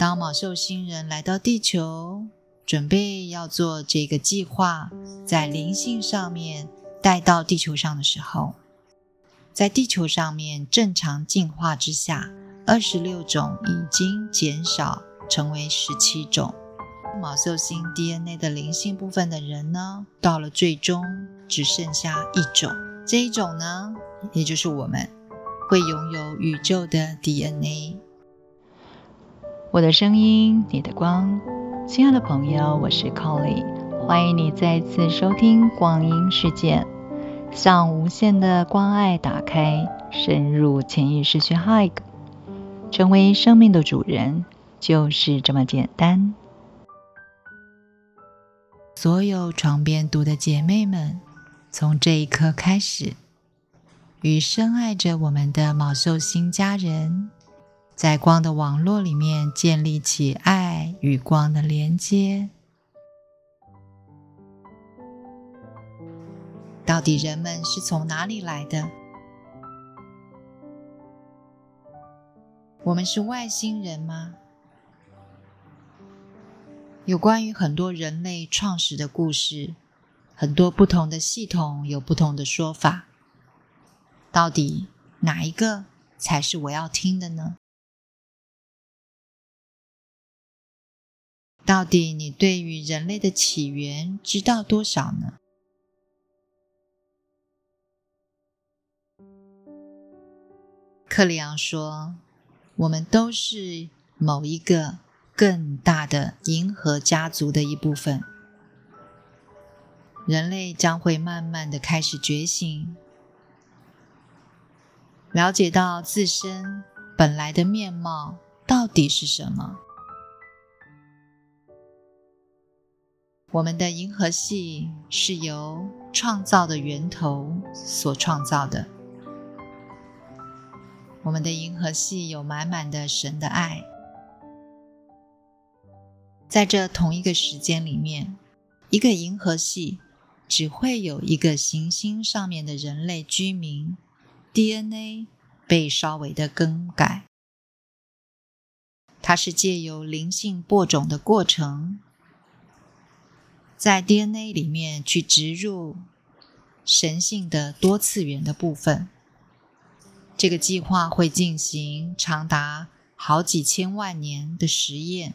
当卯兽星人来到地球，准备要做这个计划，在灵性上面带到地球上的时候，在地球上面正常进化之下，二十六种已经减少成为十七种。卯兽星 DNA 的灵性部分的人呢，到了最终只剩下一种，这一种呢，也就是我们会拥有宇宙的 DNA。我的声音，你的光，亲爱的朋友，我是 Colly，欢迎你再次收听光阴世界，向无限的关爱打开，深入潜意识去 Hug，成为生命的主人，就是这么简单。所有床边读的姐妹们，从这一刻开始，与深爱着我们的卯寿星家人，在光的网络里面建立起爱与光的连接。到底人们是从哪里来的？我们是外星人吗？有关于很多人类创始的故事，很多不同的系统有不同的说法。到底哪一个才是我要听的呢？到底你对于人类的起源知道多少呢？克里昂说：“我们都是某一个。”更大的银河家族的一部分，人类将会慢慢的开始觉醒，了解到自身本来的面貌到底是什么。我们的银河系是由创造的源头所创造的，我们的银河系有满满的神的爱。在这同一个时间里面，一个银河系只会有一个行星上面的人类居民 DNA 被稍微的更改。它是借由灵性播种的过程，在 DNA 里面去植入神性的多次元的部分。这个计划会进行长达好几千万年的实验。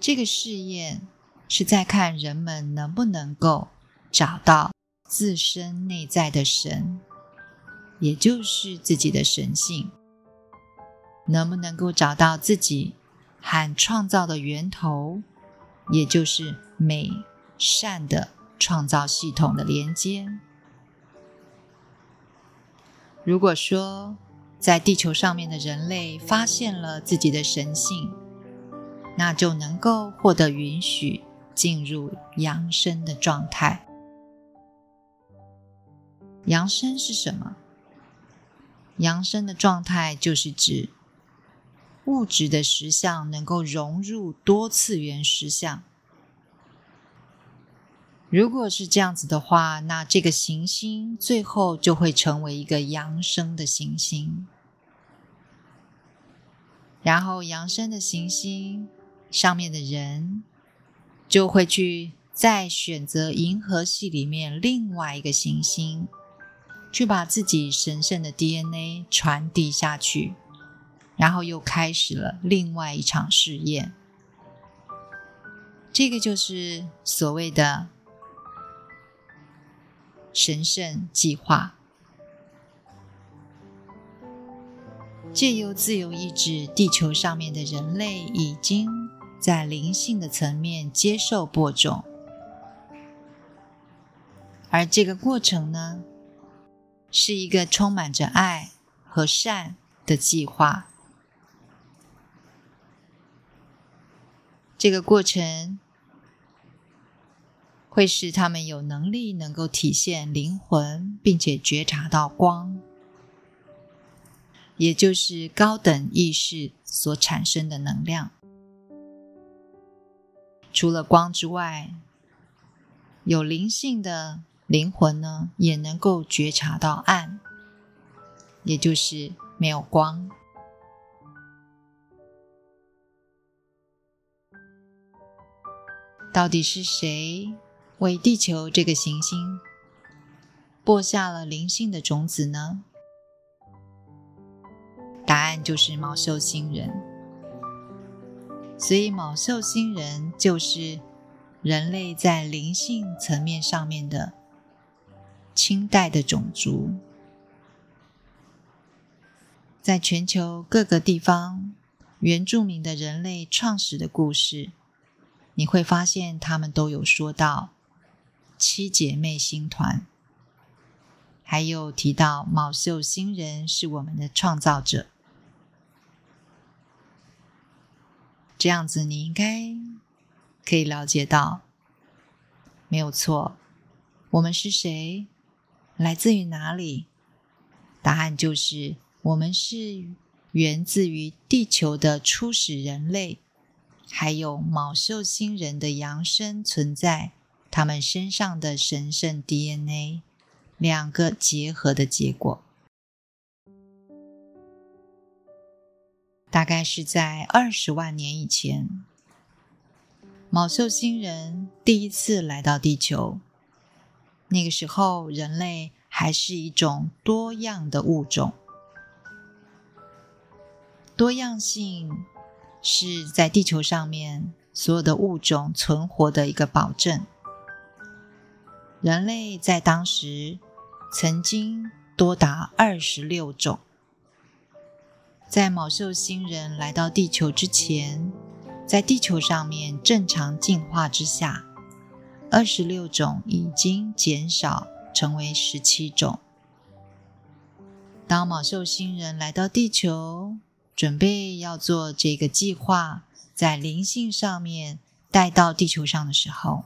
这个试验是在看人们能不能够找到自身内在的神，也就是自己的神性，能不能够找到自己和创造的源头，也就是美善的创造系统的连接。如果说在地球上面的人类发现了自己的神性，那就能够获得允许进入扬升的状态。扬升是什么？扬升的状态就是指物质的实相能够融入多次元实相。如果是这样子的话，那这个行星最后就会成为一个扬升的行星。然后扬升的行星。上面的人就会去再选择银河系里面另外一个行星，去把自己神圣的 DNA 传递下去，然后又开始了另外一场试验。这个就是所谓的神圣计划，借由自由意志，地球上面的人类已经。在灵性的层面接受播种，而这个过程呢，是一个充满着爱和善的计划。这个过程会使他们有能力能够体现灵魂，并且觉察到光，也就是高等意识所产生的能量。除了光之外，有灵性的灵魂呢，也能够觉察到暗，也就是没有光。到底是谁为地球这个行星播下了灵性的种子呢？答案就是卯宿星人。所以，卯宿星人就是人类在灵性层面上面的清代的种族，在全球各个地方。原住民的人类创始的故事，你会发现他们都有说到七姐妹星团，还有提到卯宿星人是我们的创造者。这样子，你应该可以了解到，没有错。我们是谁？来自于哪里？答案就是我们是。源自于地球的初始人类，还有卯秀星人的扬升存在，他们身上的神圣 DNA 两个结合的结果。大概是在二十万年以前，卯秀星人第一次来到地球。那个时候，人类还是一种多样的物种。多样性是在地球上面所有的物种存活的一个保证。人类在当时曾经多达二十六种。在卯宿星人来到地球之前，在地球上面正常进化之下，二十六种已经减少成为十七种。当卯宿星人来到地球，准备要做这个计划，在灵性上面带到地球上的时候，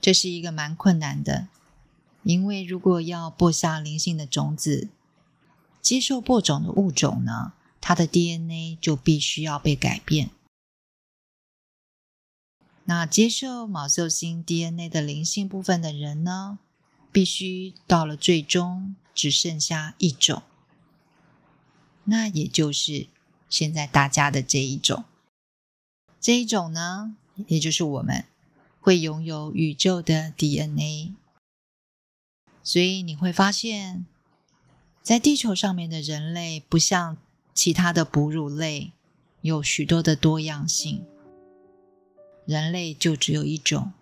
这是一个蛮困难的，因为如果要播下灵性的种子，接受播种的物种呢，它的 DNA 就必须要被改变。那接受毛秀星 DNA 的灵性部分的人呢，必须到了最终只剩下一种。那也就是现在大家的这一种，这一种呢，也就是我们会拥有宇宙的 DNA。所以你会发现，在地球上面的人类不像其他的哺乳类有许多的多样性，人类就只有一种。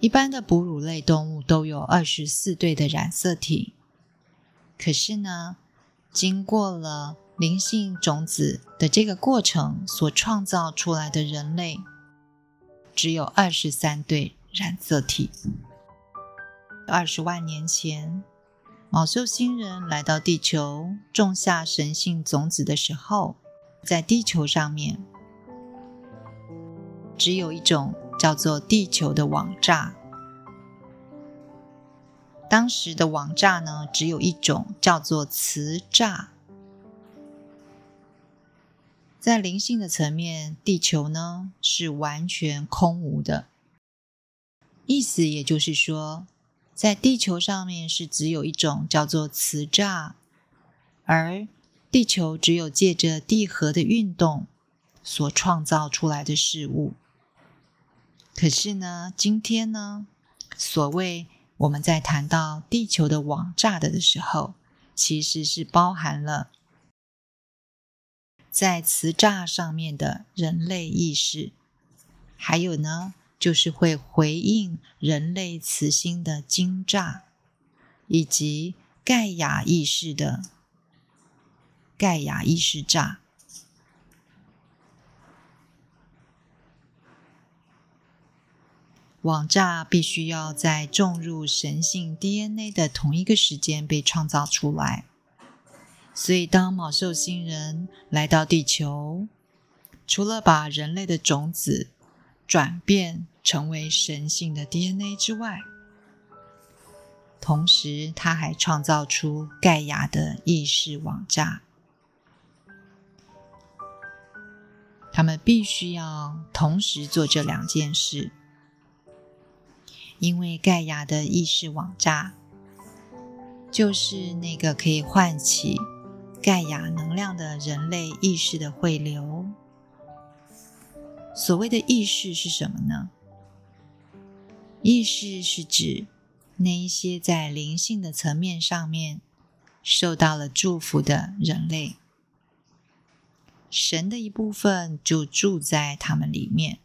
一般的哺乳类动物都有二十四对的染色体。可是呢，经过了灵性种子的这个过程所创造出来的人类，只有二十三对染色体。二十万年前，卯宿星人来到地球，种下神性种子的时候，在地球上面只有一种叫做地球的网栅。当时的网栅呢，只有一种，叫做磁栅。在灵性的层面，地球呢是完全空无的。意思也就是说，在地球上面是只有一种叫做磁栅，而地球只有借着地核的运动所创造出来的事物。可是呢，今天呢，所谓。我们在谈到地球的网炸的的时候，其实是包含了在磁炸上面的人类意识，还有呢，就是会回应人类磁心的金炸，以及盖亚意识的盖亚意识炸。网炸必须要在种入神性 DNA 的同一个时间被创造出来，所以当卯宿星人来到地球，除了把人类的种子转变成为神性的 DNA 之外，同时他还创造出盖亚的意识网炸。他们必须要同时做这两件事。因为盖亚的意识网栅，就是那个可以唤起盖亚能量的人类意识的汇流。所谓的意识是什么呢？意识是指那一些在灵性的层面上面受到了祝福的人类，神的一部分就住在他们里面。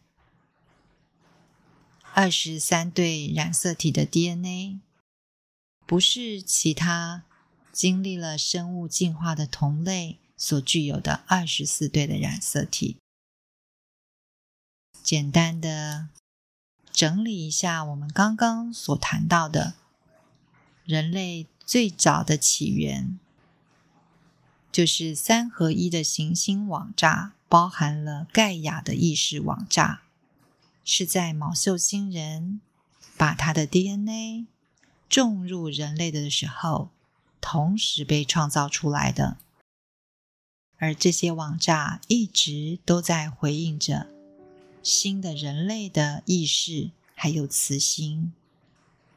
二十三对染色体的 DNA，不是其他经历了生物进化的同类所具有的二十四对的染色体。简单的整理一下我们刚刚所谈到的，人类最早的起源，就是三合一的行星网炸，包含了盖亚的意识网炸，是在毛秀星人把他的 DNA 种入人类的时候，同时被创造出来的。而这些网炸一直都在回应着。新的人类的意识，还有磁心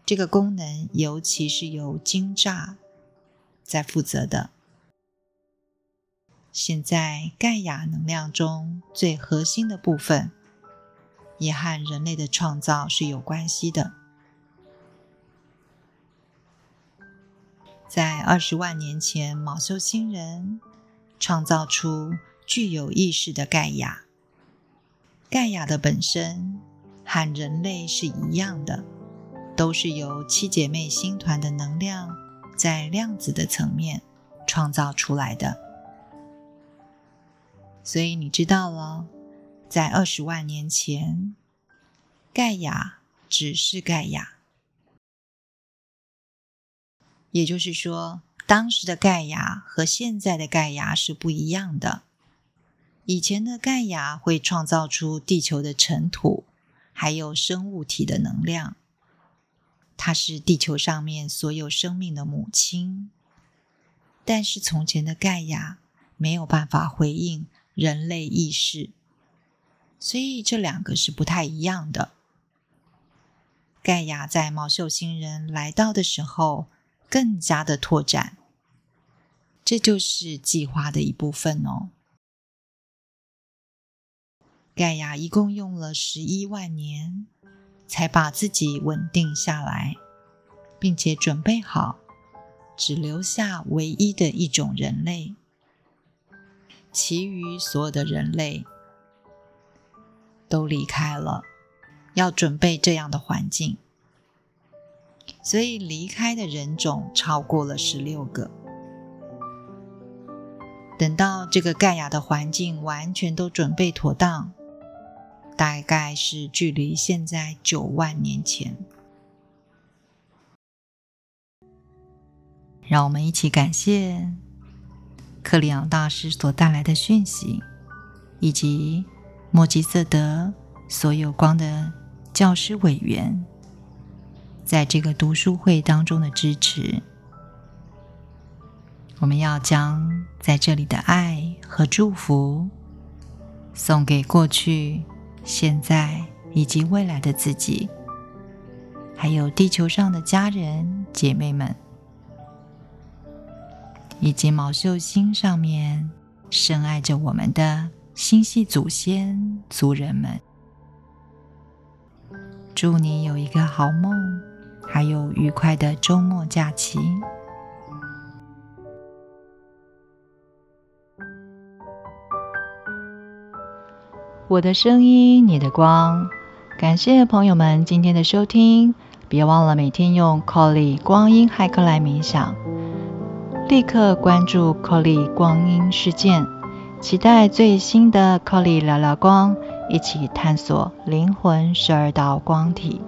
这个功能，尤其是由金炸在负责的。现在盖亚能量中最核心的部分，也和人类的创造是有关系的。在二十万年前，毛修星人创造出具有意识的盖亚。盖亚的本身和人类是一样的，都是由七姐妹星团的能量在量子的层面创造出来的。所以你知道了，在二十万年前，盖亚只是盖亚，也就是说，当时的盖亚和现在的盖亚是不一样的。以前的盖亚会创造出地球的尘土，还有生物体的能量。它是地球上面所有生命的母亲。但是从前的盖亚没有办法回应人类意识，所以这两个是不太一样的。盖亚在毛秀星人来到的时候更加的拓展，这就是计划的一部分哦。盖亚一共用了十一万年，才把自己稳定下来，并且准备好，只留下唯一的一种人类，其余所有的人类都离开了，要准备这样的环境，所以离开的人种超过了十六个。等到这个盖亚的环境完全都准备妥当。大概是距离现在九万年前，让我们一起感谢克里昂大师所带来的讯息，以及莫吉瑟德所有光的教师委员在这个读书会当中的支持。我们要将在这里的爱和祝福送给过去。现在以及未来的自己，还有地球上的家人姐妹们，以及毛秀星上面深爱着我们的心系祖先族人们，祝你有一个好梦，还有愉快的周末假期。我的声音，你的光。感谢朋友们今天的收听，别忘了每天用 Colly 光阴骇客来冥想。立刻关注 Colly 光阴事件，期待最新的 Colly 聊聊光，一起探索灵魂十二道光体。